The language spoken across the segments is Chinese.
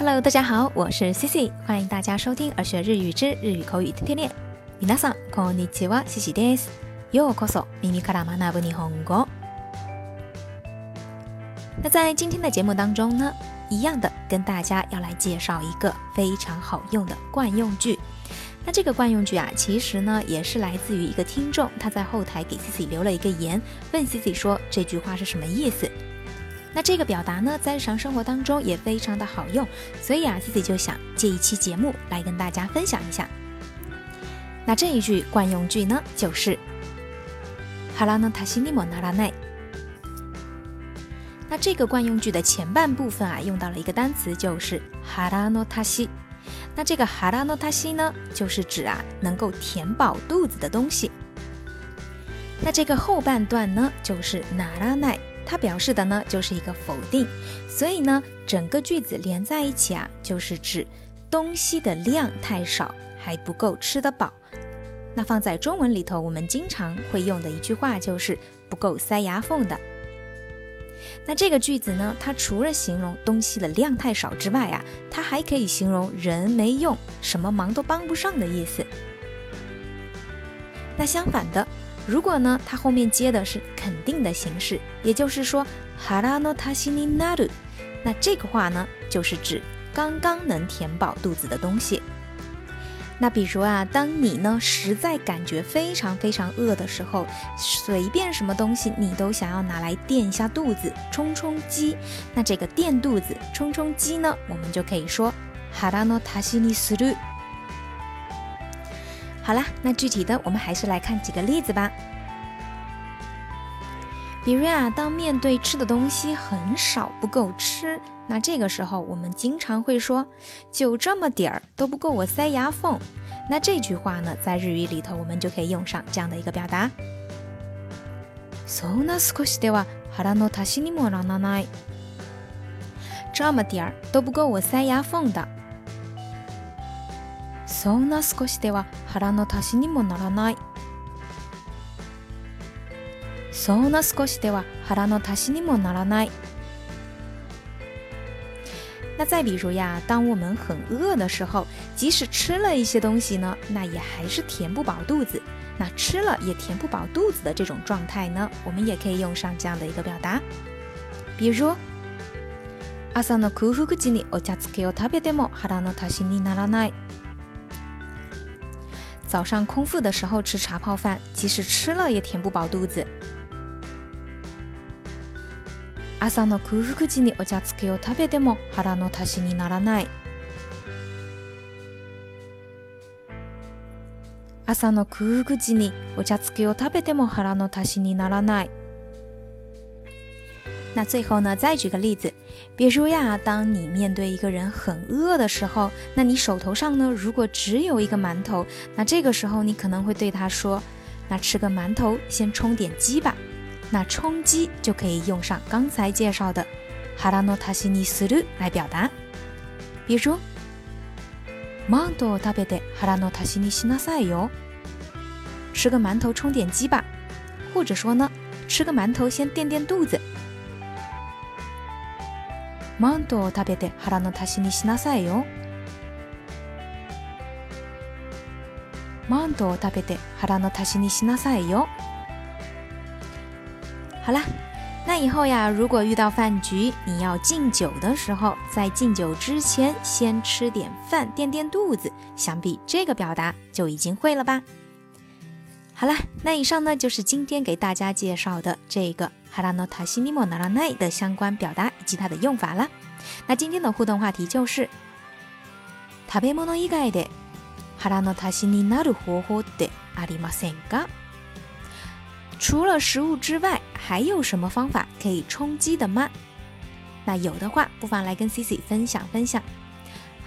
Hello，大家好，我是 Cici，欢迎大家收听而学日语之日语口语天天练。皆さんこんにちは、Cici です。ようこそ耳から学ぶ日本語。那在今天的节目当中呢，一样的跟大家要来介绍一个非常好用的惯用句。那这个惯用句啊，其实呢也是来自于一个听众，他在后台给 Cici 留了一个言，问 Cici 说这句话是什么意思。 那这个表达呢，在日常生活当中也非常的好用，所以啊，Cici 就想借一期节目来跟大家分享一下。那这一句惯用句呢，就是“腹の足しにもならない”。那这个惯用句的前半部分啊，用到了一个单词，就是“腹の足し”。那这个“腹の足し”呢，就是指啊能够填饱肚子的东西。那这个后半段呢，就是“ならない”。 它表示的呢就是一个否定，所以呢整个句子连在一起啊，就是指东西的量太少，还不够吃得饱。那放在中文里头，我们经常会用的一句话就是不够塞牙缝的。那这个句子呢，它除了形容东西的量太少之外啊，它还可以形容人没用，什么忙都帮不上的意思。那相反的。如果呢，它后面接的是肯定的形式，也就是说腹の足しになる，那这个话呢，就是指刚刚能填饱肚子的东西。那比如啊，当你呢实在感觉非常非常饿的时候，随便什么东西你都想要拿来垫一下肚子，充充饥。那这个垫肚子、充充饥呢，我们就可以说腹の足しにする。 好啦，那具体的我们还是来看几个例子吧。比如啊，当面对吃的东西很少不够吃，那这个时候我们经常会说，就这么点儿都不够我塞牙缝。那这句话呢，在日语里头我们就可以用上这样的一个表达。そんな少しでは腹の足しにもならない。这么点儿都不够我塞牙缝的。 そんな少しでは腹の足しにもならない。そんな少しでは腹の足しにもならない。那再比如呀，当我们很饿的时候，即使吃了一些东西呢，那也还是填不饱肚子。那吃了也填不饱肚子的这种状态呢，我们也可以用上这样的一个表达，比如。朝の空腹時にお茶漬けを食べても腹の足しにならない。早上空腹的时候吃茶泡饭，即使吃了也填不饱肚子。朝の空腹時にお茶漬けを食べても腹の足しにならない。朝の空腹時にお茶漬けを食べても腹の足しにならない。那最后呢，再举个例子， 比如呀，当你面对一个人很饿的时候，那你手头上呢，如果只有一个馒头，那这个时候你可能会对他说：“那吃个馒头，先充点饥吧。”那充饥就可以用上刚才介绍的“腹の足しにする”来表达，比如“馒頭食べて腹の足しにしなさいよ”，吃个馒头充点饥吧，或者说呢，吃个馒头先垫垫肚子。 マントを食べて腹の足しにしなさいよ。マントを食べて腹の足しにしなさいよ。好啦，那以后呀，如果遇到饭局，你要敬酒的时候，在敬酒之前先吃点饭垫垫肚子，想必这个表达就已经会了吧？好了，那以上呢就是今天给大家介绍的这个。 哈拉诺塔西尼莫纳拉奈的相关表达以及它的用法了。那今天的互动话题就是：食べ物以外で腹の足しになる方法ってありませんか？除了食物之外，还有什么方法可以充饥的吗？那有的话，不妨来跟 Cici 分享分享。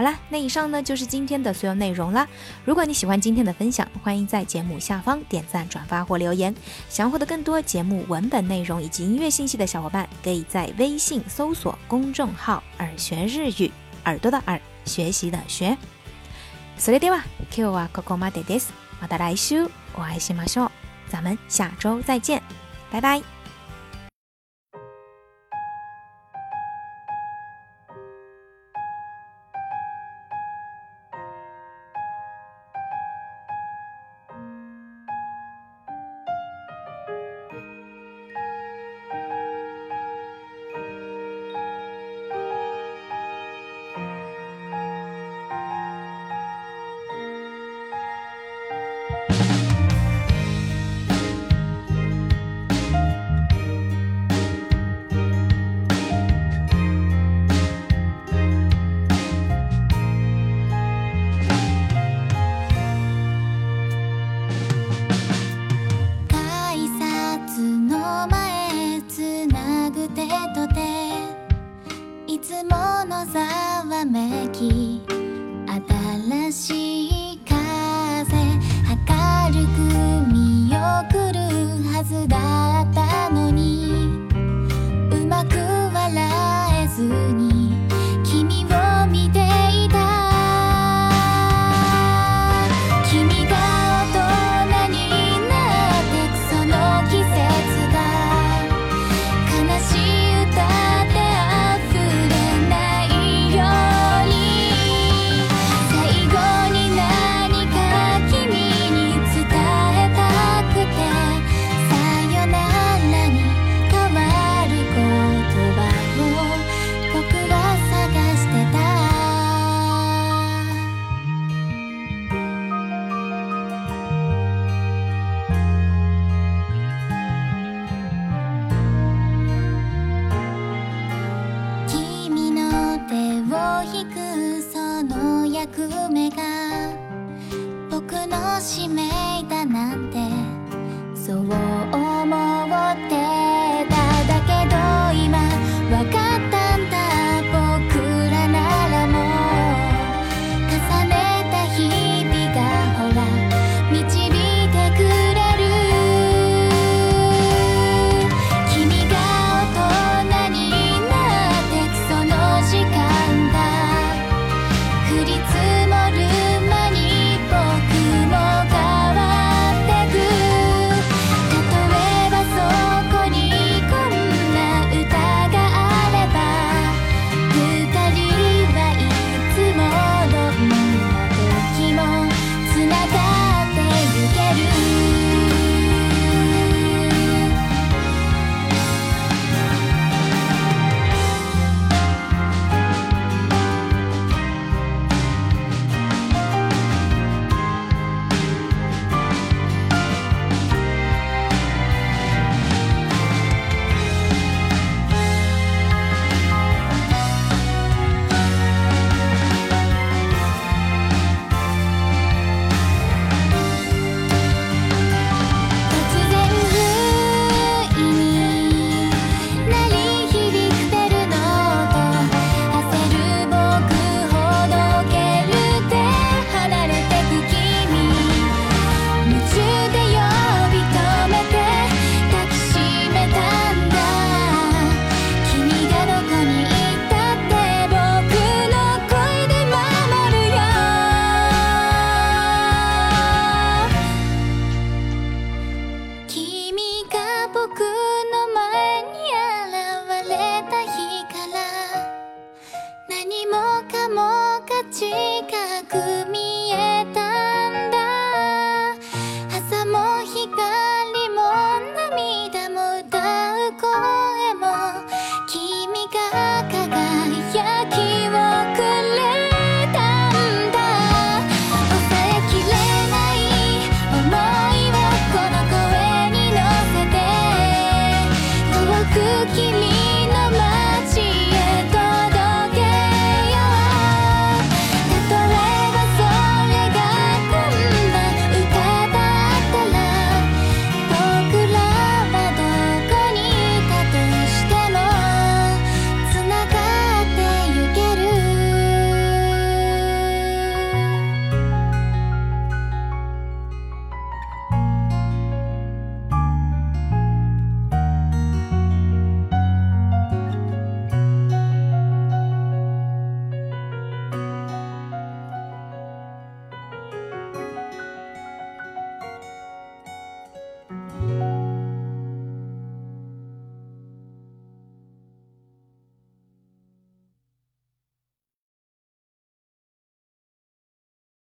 好了，那以上呢就是今天的所有内容啦。如果你喜欢今天的分享，欢迎在节目下方点赞、转发或留言。想要获得更多节目文本内容以及音乐信息的小伙伴，可以在微信搜索公众号“耳学日语”，耳朵的耳，学习的学。それでは今日はここまでです。また来週お会いしましょう。咱们下周再见，拜拜。